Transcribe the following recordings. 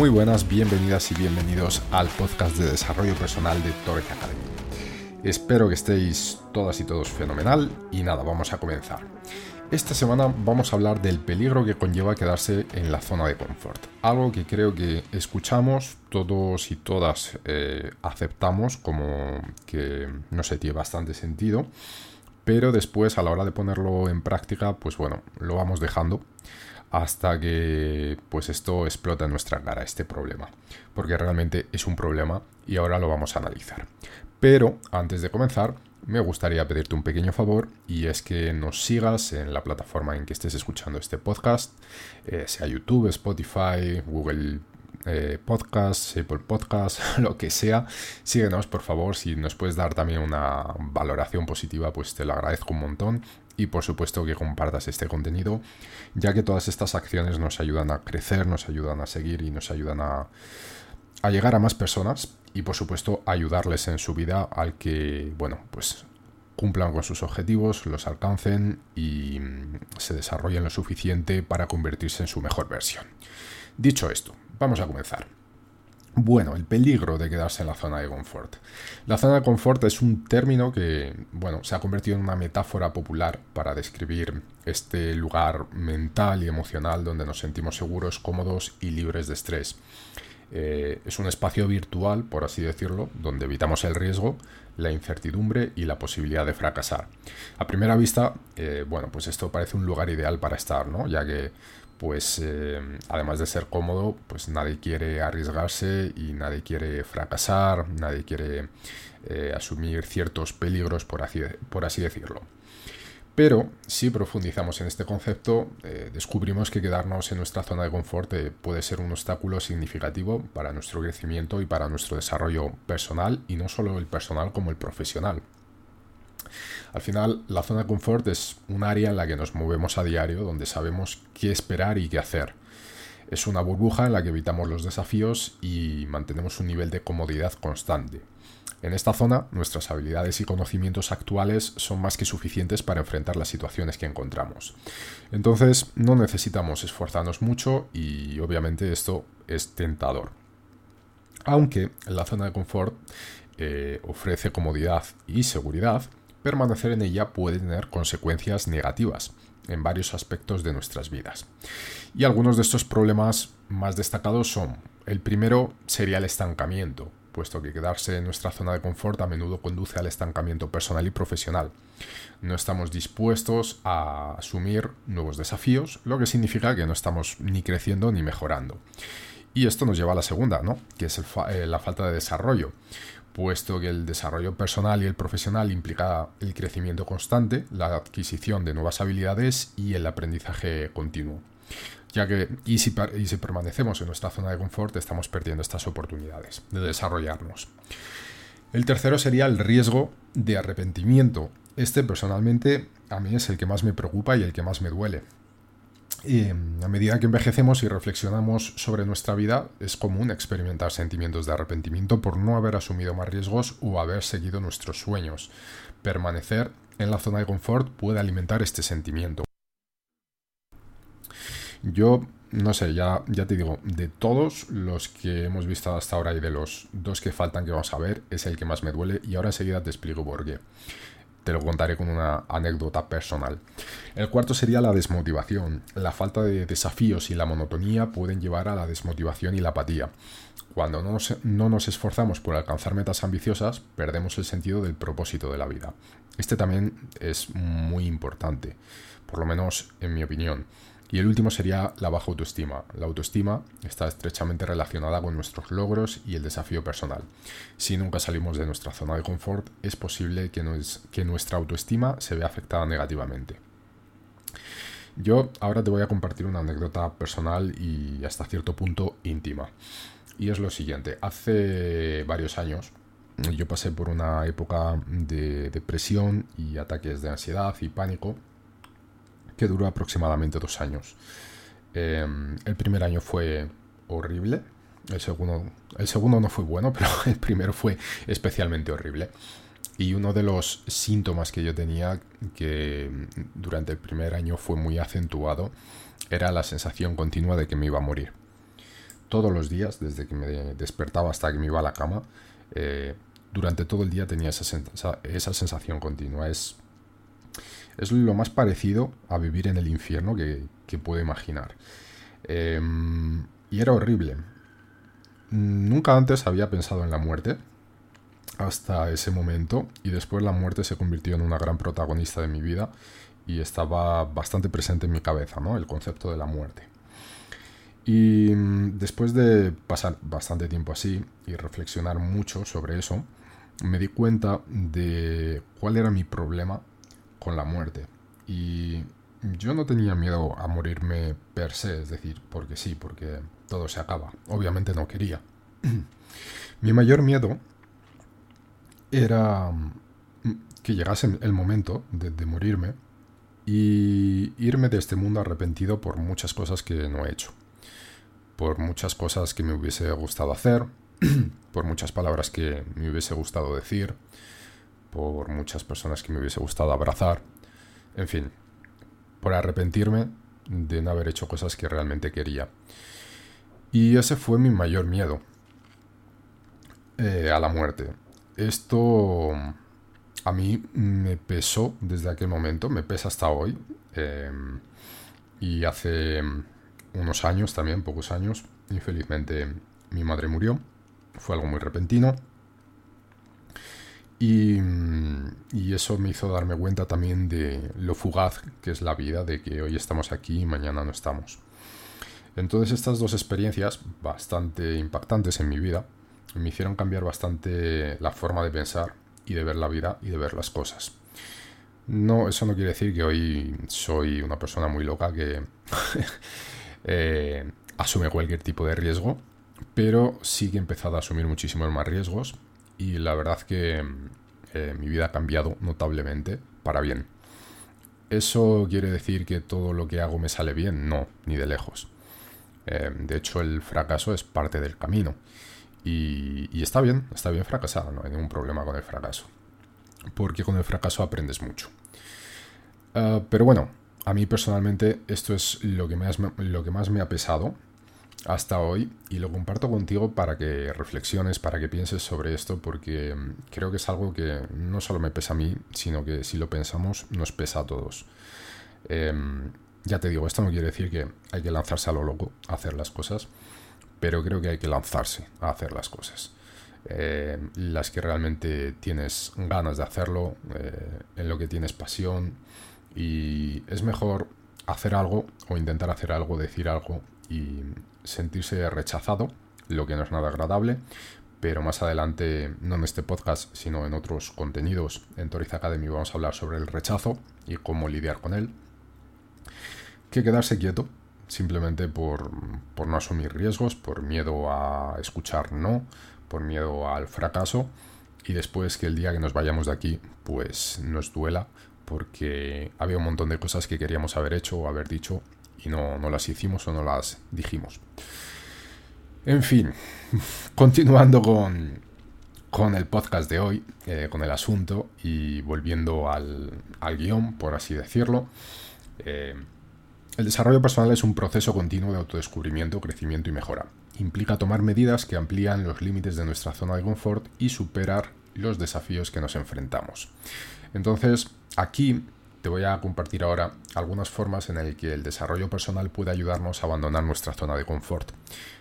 Muy buenas, bienvenidas y bienvenidos al podcast de desarrollo personal de Torres Academy. Espero que estéis todas y todos fenomenal y nada, vamos a comenzar. Esta semana vamos a hablar del peligro que conlleva quedarse en la zona de confort. Algo que creo que escuchamos todos y todas eh, aceptamos como que no sé, tiene bastante sentido, pero después a la hora de ponerlo en práctica, pues bueno, lo vamos dejando hasta que pues esto explota en nuestra cara, este problema. Porque realmente es un problema y ahora lo vamos a analizar. Pero antes de comenzar, me gustaría pedirte un pequeño favor y es que nos sigas en la plataforma en que estés escuchando este podcast, eh, sea YouTube, Spotify, Google eh, Podcast, Apple Podcast, lo que sea. Síguenos, por favor. Si nos puedes dar también una valoración positiva, pues te lo agradezco un montón y por supuesto que compartas este contenido, ya que todas estas acciones nos ayudan a crecer, nos ayudan a seguir y nos ayudan a, llegar a más personas y por supuesto ayudarles en su vida al que, bueno, pues cumplan con sus objetivos, los alcancen y mm, se desarrollen lo suficiente para convertirse en su mejor versión. Dicho esto, vamos a comenzar. Bueno, el peligro de quedarse en la zona de confort. La zona de confort es un término que, bueno, se ha convertido en una metáfora popular para describir este lugar mental y emocional donde nos sentimos seguros, cómodos y libres de estrés. Eh, es un espacio virtual, por así decirlo, donde evitamos el riesgo, la incertidumbre y la posibilidad de fracasar. A primera vista, eh, bueno, pues esto parece un lugar ideal para estar, ¿no? Ya que pues eh, además de ser cómodo, pues nadie quiere arriesgarse y nadie quiere fracasar, nadie quiere eh, asumir ciertos peligros, por así, por así, decirlo. Pero si profundizamos en este concepto, eh, descubrimos que quedarnos en nuestra zona de confort puede ser un obstáculo significativo para nuestro crecimiento y para nuestro desarrollo personal, y no solo el personal como el profesional. Al final, la zona de confort es un área en la que nos movemos a diario, donde sabemos qué esperar y qué hacer. Es una burbuja en la que evitamos los desafíos y mantenemos un nivel de comodidad constante. En esta zona, nuestras habilidades y conocimientos actuales son más que suficientes para enfrentar las situaciones que encontramos. Entonces, no necesitamos esforzarnos mucho y obviamente esto es tentador. Aunque la zona de confort eh, ofrece comodidad y seguridad, permanecer en ella puede tener consecuencias negativas en varios aspectos de nuestras vidas. Y algunos de estos problemas más destacados son, el primero sería el estancamiento, puesto que quedarse en nuestra zona de confort a menudo conduce al estancamiento personal y profesional. No estamos dispuestos a asumir nuevos desafíos, lo que significa que no estamos ni creciendo ni mejorando. Y esto nos lleva a la segunda, ¿no? que es eh, la falta de desarrollo puesto que el desarrollo personal y el profesional implica el crecimiento constante, la adquisición de nuevas habilidades y el aprendizaje continuo. Ya que, y si, y si permanecemos en nuestra zona de confort, estamos perdiendo estas oportunidades de desarrollarnos. El tercero sería el riesgo de arrepentimiento. Este personalmente a mí es el que más me preocupa y el que más me duele, a medida que envejecemos y reflexionamos sobre nuestra vida, es común experimentar sentimientos de arrepentimiento por no haber asumido más riesgos o haber seguido nuestros sueños. Permanecer en la zona de confort puede alimentar este sentimiento. Yo, no sé, ya, ya te digo, de todos los que hemos visto hasta ahora y de los dos que faltan que vamos a ver, es el que más me duele y ahora enseguida te explico por qué te lo contaré con una anécdota personal. El cuarto sería la desmotivación. La falta de desafíos y la monotonía pueden llevar a la desmotivación y la apatía. Cuando no nos, no nos, esforzamos por alcanzar metas ambiciosas, perdemos el sentido del propósito de la vida. Este también es muy importante, por lo menos en mi opinión. Y el último sería la baja autoestima. La autoestima está estrechamente relacionada con nuestros logros y el desafío personal. Si nunca salimos de nuestra zona de confort, es posible que, nuestra autoestima se vea afectada negativamente. Yo ahora te voy a compartir una anécdota personal y hasta cierto punto íntima. Y es lo siguiente, hace varios años yo pasé por una época de depresión y ataques de ansiedad y pánico que duró aproximadamente dos años. Em, el primer año fue horrible, el segundo, el segundo no fue bueno, pero el primero fue especialmente horrible. Y uno de los síntomas que yo tenía, que durante el primer año fue muy acentuado, era la sensación continua de que me iba a morir. Todos los días, desde que me despertaba hasta que me iba a la cama, eh, durante todo el día tenía esa, esa sensación continua. Es es lo más parecido a vivir en el infierno que, puedo imaginar. Em, y era horrible. Nunca antes había pensado en la muerte hasta ese momento y después la muerte se convirtió en una gran protagonista de mi vida y estaba bastante presente en mi cabeza, ¿no? El concepto de la muerte. Y mm, después de pasar bastante tiempo así y reflexionar mucho sobre eso, me di cuenta de cuál era mi problema con la muerte. Y yo no tenía miedo a morirme per se, es decir, porque sí, porque todo se acaba. Obviamente no quería. Mi mayor miedo era mm, que llegase el momento de, de, morirme y irme de este mundo arrepentido por muchas cosas que no he hecho. Por muchas cosas que me hubiese gustado hacer, por muchas palabras que me hubiese gustado decir, por muchas personas que me hubiese gustado abrazar, en fin, por arrepentirme de no haber hecho cosas que realmente quería. Y ese fue mi mayor miedo eh, a la muerte. Esto a mí me pesó desde aquel momento, me pesa hasta hoy. Em, y hace unos años también, pocos años, infelizmente mi madre murió. Fue algo muy repentino. Y, eso me hizo darme cuenta también de lo fugaz que es la vida, de que hoy estamos aquí y mañana no estamos. Entonces estas dos experiencias, bastante impactantes en mi vida, me hicieron cambiar bastante la forma de pensar y de ver la vida y de ver las cosas. No, eso no quiere decir que hoy soy una persona muy loca que eh, asume cualquier tipo de riesgo, pero sí que he empezado a asumir muchísimos más riesgos y la verdad que eh, mi vida ha cambiado notablemente para bien. ¿Eso quiere decir que todo lo que hago me sale bien? No, ni de lejos. Eh, de hecho, el fracaso es parte del camino. Y, está bien, está bien fracasar, no hay ningún problema con el fracaso. Porque con el fracaso aprendes mucho. Ah, pero bueno, a mí personalmente esto es lo que, lo que más me ha pesado hasta hoy y lo comparto contigo para que reflexiones, para que pienses sobre esto, porque mm, creo que es algo que no solo me pesa a mí, sino que si lo pensamos nos pesa a todos. Em, ya te digo, esto no quiere decir que hay que lanzarse a lo loco a hacer las cosas, pero creo que hay que lanzarse a hacer las cosas. Em, las que realmente tienes ganas de hacerlo, eh, en lo que tienes pasión, y es mejor hacer algo o intentar hacer algo, decir algo y sentirse rechazado, lo que no es nada agradable, pero más adelante, no en este podcast, sino en otros contenidos en Toriz Academy vamos a hablar sobre el rechazo y cómo lidiar con él. Que quedarse quieto, simplemente por, por no asumir riesgos, por miedo a escuchar no, por miedo al fracaso y después que el día que nos vayamos de aquí, pues nos duela porque había un montón de cosas que queríamos haber hecho o haber dicho y no, las hicimos o no las dijimos. En fin, continuando con, con el podcast de hoy, eh, con el asunto y volviendo al, al guion, por así decirlo. Eh, el desarrollo personal es un proceso continuo de autodescubrimiento, crecimiento y mejora. Implica tomar medidas que amplían los límites de nuestra zona de confort y superar los desafíos que nos enfrentamos. Entonces, aquí te voy a compartir ahora algunas formas en las que el desarrollo personal puede ayudarnos a abandonar nuestra zona de confort,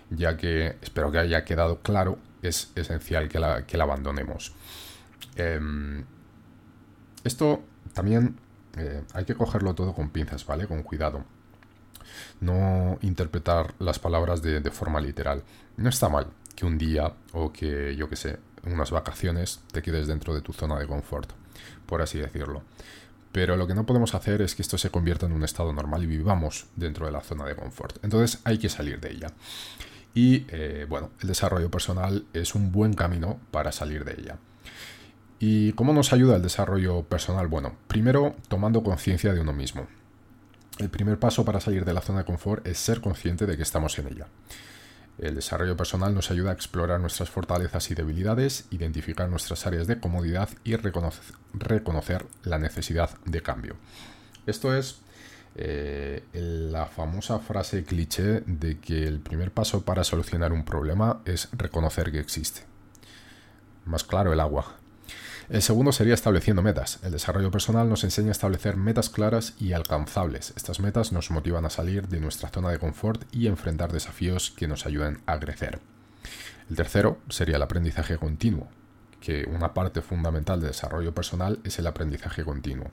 ya que espero que haya quedado claro, es esencial que la, abandonemos. Em, esto también eh, hay que cogerlo todo con pinzas, ¿vale? Con cuidado. no interpretar las palabras de, forma literal. No está mal que un día o que, yo que sé, unas vacaciones te quedes dentro de tu zona de confort, por así decirlo. Pero lo que no podemos hacer es que esto se convierta en un estado normal y vivamos dentro de la zona de confort. Entonces hay que salir de ella. Y eh, bueno, el desarrollo personal es un buen camino para salir de ella. ¿Y cómo nos ayuda el desarrollo personal? Bueno, primero tomando conciencia de uno mismo. El primer paso para salir de la zona de confort es ser consciente de que estamos en ella. El desarrollo personal nos ayuda a explorar nuestras fortalezas y debilidades, identificar nuestras áreas de comodidad y reconocer, la necesidad de cambio. Esto es eh, la famosa frase cliché de que el primer paso para solucionar un problema es reconocer que existe. Más claro, el agua. El segundo sería estableciendo metas. El desarrollo personal nos enseña a establecer metas claras y alcanzables. Estas metas nos motivan a salir de nuestra zona de confort y enfrentar desafíos que nos ayuden a crecer. El tercero sería el aprendizaje continuo, que una parte fundamental de desarrollo personal es el aprendizaje continuo.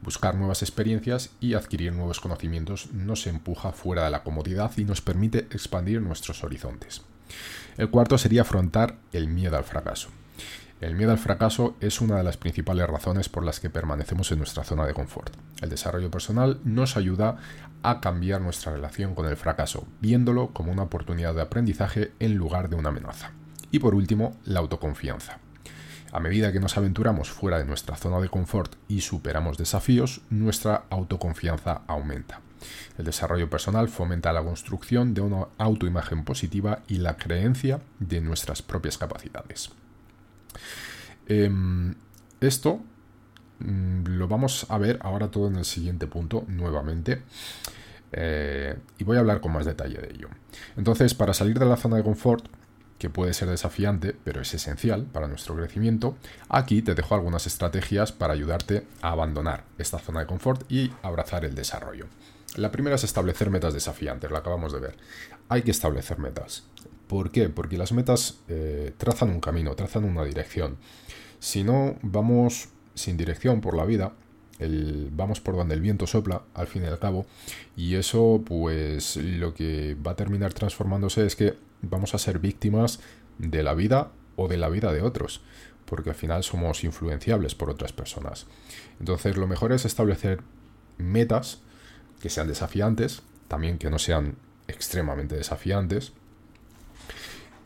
Buscar nuevas experiencias y adquirir nuevos conocimientos nos empuja fuera de la comodidad y nos permite expandir nuestros horizontes. El cuarto sería afrontar el miedo al fracaso. El miedo al fracaso es una de las principales razones por las que permanecemos en nuestra zona de confort. El desarrollo personal nos ayuda a cambiar nuestra relación con el fracaso, viéndolo como una oportunidad de aprendizaje en lugar de una amenaza. Y por último, la autoconfianza. A medida que nos aventuramos fuera de nuestra zona de confort y superamos desafíos, nuestra autoconfianza aumenta. El desarrollo personal fomenta la construcción de una autoimagen positiva y la creencia de nuestras propias capacidades. Em, esto mm, lo vamos a ver ahora todo en el siguiente punto nuevamente. Eh, y voy a hablar con más detalle de ello. Entonces, para salir de la zona de confort, que puede ser desafiante, pero es esencial para nuestro crecimiento, aquí te dejo algunas estrategias para ayudarte a abandonar esta zona de confort y abrazar el desarrollo. La primera es establecer metas desafiantes, lo acabamos de ver. Hay que establecer metas. ¿Por qué? Porque las metas eh, trazan un camino, trazan una dirección. Si no, vamos sin dirección por la vida, vamos por donde el viento sopla, al fin y al cabo, y eso pues lo que va a terminar transformándose es que vamos a ser víctimas de la vida o de la vida de otros, porque al final somos influenciables por otras personas. Entonces lo mejor es establecer metas que sean desafiantes, también que no sean extremadamente desafiantes,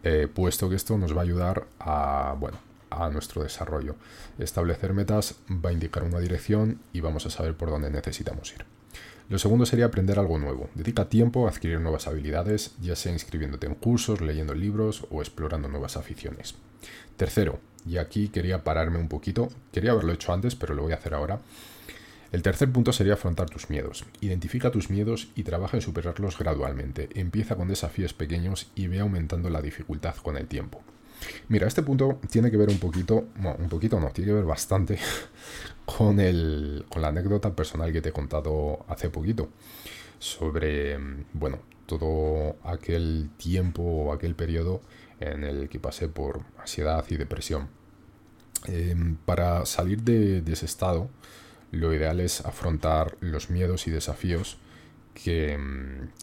eh, puesto que esto nos va a ayudar a, bueno, a nuestro desarrollo. Establecer metas va a indicar una dirección y vamos a saber por dónde necesitamos ir. Lo segundo sería aprender algo nuevo. Dedica tiempo a adquirir nuevas habilidades, ya sea inscribiéndote en cursos, leyendo libros o explorando nuevas aficiones. Tercero, y aquí quería pararme un poquito, quería haberlo hecho antes, pero lo voy a hacer ahora. El tercer punto sería afrontar tus miedos. Identifica tus miedos y trabaja en superarlos gradualmente. Empieza con desafíos pequeños y ve aumentando la dificultad con el tiempo. Mira, este punto tiene que ver un poquito, no, un poquito no, tiene que ver bastante con, el, con la anécdota personal que te he contado hace poquito sobre, bueno, todo aquel tiempo o aquel periodo en el que pasé por ansiedad y depresión. Em, para salir de, ese estado, lo ideal es afrontar los miedos y desafíos que,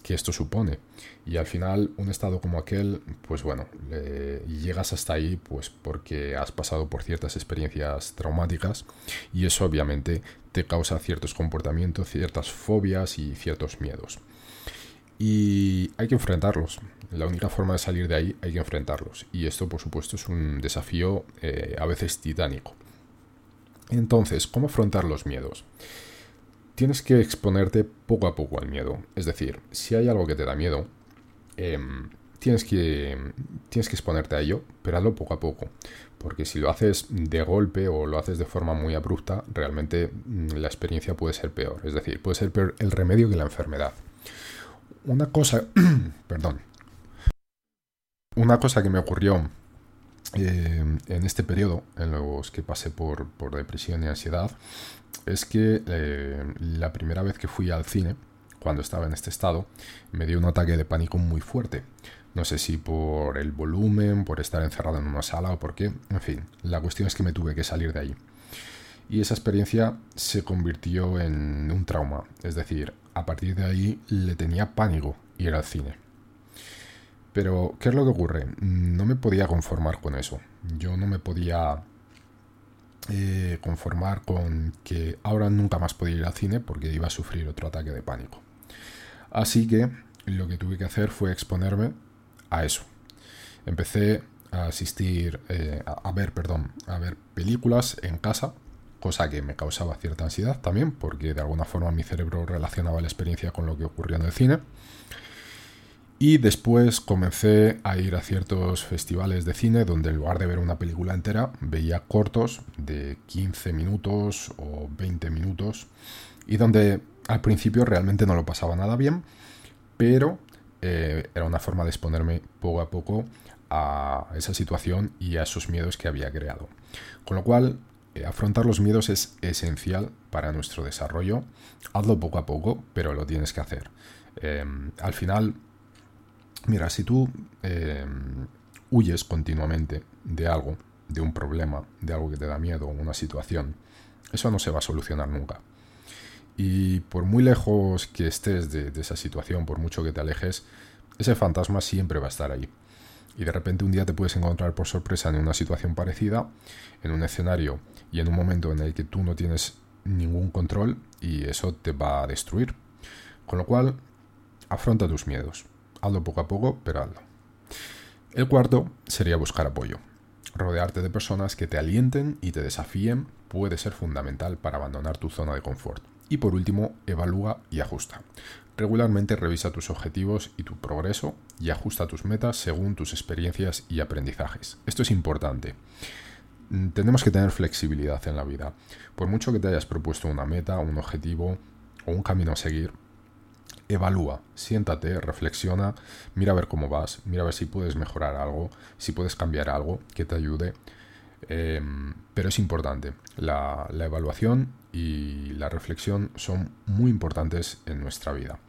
esto supone. Y al final, un estado como aquel, pues bueno, llegas hasta ahí pues porque has pasado por ciertas experiencias traumáticas y eso obviamente te causa ciertos comportamientos, ciertas fobias y ciertos miedos. Y hay que enfrentarlos. La única forma de salir de ahí hay que enfrentarlos. Y esto, por supuesto, es un desafío eh, a veces titánico. Entonces, ¿cómo afrontar los miedos? Tienes que exponerte poco a poco al miedo. Es decir, si hay algo que te da miedo, em, tienes, que, tienes que exponerte a ello, pero hazlo poco a poco. Porque si lo haces de golpe o lo haces de forma muy abrupta, realmente mm, la experiencia puede ser peor. Es decir, puede ser peor el remedio que la enfermedad. Una cosa, perdón, una cosa que me ocurrió eh, en este periodo, en los que pasé por, depresión y ansiedad, es que eh, la primera vez que fui al cine, cuando estaba en este estado, me dio un ataque de pánico muy fuerte. No sé si por el volumen, por estar encerrado en una sala o por qué. En fin, la cuestión es que me tuve que salir de ahí. y esa experiencia se convirtió en un trauma. Es decir, a partir de ahí le tenía pánico ir al cine. Pero, ¿qué es lo que ocurre? No me podía conformar con eso. Yo no me podía eh, conformar con que ahora nunca más podía ir al cine porque iba a sufrir otro ataque de pánico. Así que lo que tuve que hacer fue exponerme a eso. Empecé a asistir, eh, a ver, perdón, a ver películas en casa, cosa que me causaba cierta ansiedad también, porque de alguna forma mi cerebro relacionaba la experiencia con lo que ocurría en el cine. Y después comencé a ir a ciertos festivales de cine donde en lugar de ver una película entera veía cortos de 15 minutos o 20 minutos y donde al principio realmente no lo pasaba nada bien, pero eh, era una forma de exponerme poco a poco a esa situación y a esos miedos que había creado. Con lo cual, eh, afrontar los miedos es esencial para nuestro desarrollo. Hazlo poco a poco, pero lo tienes que hacer. Eh, al final, Mira, si tú eh, huyes continuamente de algo, de un problema, de algo que te da miedo, una situación, eso no se va a solucionar nunca. Y por muy lejos que estés de, esa situación, por mucho que te alejes, ese fantasma siempre va a estar ahí. Y de repente un día te puedes encontrar por sorpresa en una situación parecida, en un escenario y en un momento en el que tú no tienes ningún control y eso te va a destruir. Con lo cual, afronta tus miedos. Hazlo poco a poco, pero hazlo. El cuarto sería buscar apoyo. Rodearte de personas que te alienten y te desafíen puede ser fundamental para abandonar tu zona de confort. Y por último, evalúa y ajusta. Regularmente revisa tus objetivos y tu progreso y ajusta tus metas según tus experiencias y aprendizajes. Esto es importante. Mm, tenemos que tener flexibilidad en la vida. Por mucho que te hayas propuesto una meta, un objetivo o un camino a seguir, evalúa, siéntate, reflexiona, mira a ver cómo vas, mira a ver si puedes mejorar algo, si puedes cambiar algo que te ayude. Em, pero es importante, la, evaluación y la reflexión son muy importantes en nuestra vida,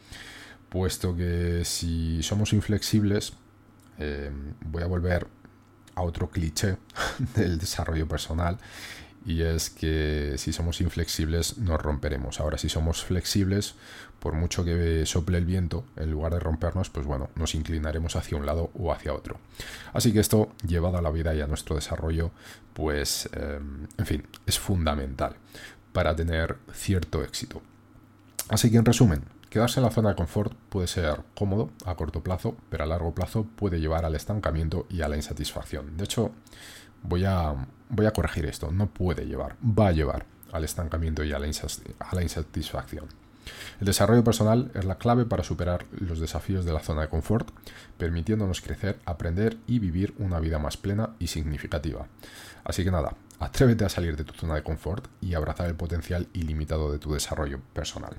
puesto que si somos inflexibles, em, voy a volver a otro cliché del desarrollo personal y es que si somos inflexibles nos romperemos. Ahora, si somos flexibles, por mucho que sople el viento, en lugar de rompernos, pues bueno, nos inclinaremos hacia un lado o hacia otro. Así que esto, llevado a la vida y a nuestro desarrollo, pues, em, en fin, es fundamental para tener cierto éxito. Así que en resumen, quedarse en la zona de confort puede ser cómodo a corto plazo, pero a largo plazo puede llevar al estancamiento y a la insatisfacción. De hecho, voy a, voy a corregir esto, no puede llevar, va a llevar al estancamiento y a la, insatisfacción. El desarrollo personal es la clave para superar los desafíos de la zona de confort, permitiéndonos crecer, aprender y vivir una vida más plena y significativa. Así que nada, atrévete a salir de tu zona de confort y abrazar el potencial ilimitado de tu desarrollo personal.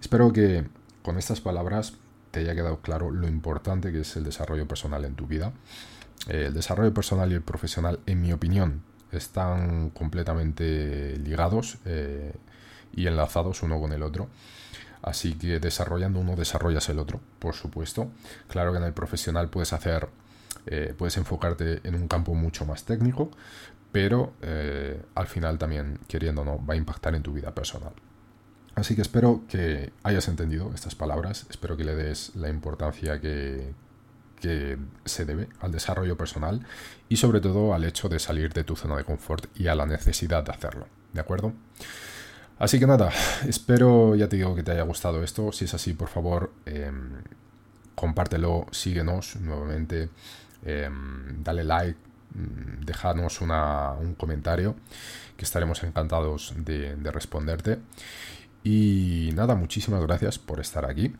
Espero que con estas palabras te haya quedado claro lo importante que es el desarrollo personal en tu vida el desarrollo personal y el profesional, en mi opinión, están completamente ligados eh, y enlazados uno con el otro. Así que desarrollando uno desarrollas el otro, por supuesto. Claro que en el profesional puedes hacer, eh, puedes enfocarte en un campo mucho más técnico, pero al final también, queriendo no, va a impactar en tu vida personal. Así que espero que hayas entendido estas palabras, espero que le des la importancia que, que se debe al desarrollo personal y sobre todo al hecho de salir de tu zona de confort y a la necesidad de hacerlo. ¿De acuerdo? Así que nada, espero, ya te digo, que te haya gustado esto. Si es así, por favor, em, compártelo, síguenos nuevamente, em, dale like, mm, déjanos un comentario, que estaremos encantados de responderte. Y nada, muchísimas gracias por estar aquí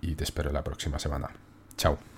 y te espero la próxima semana. Chao.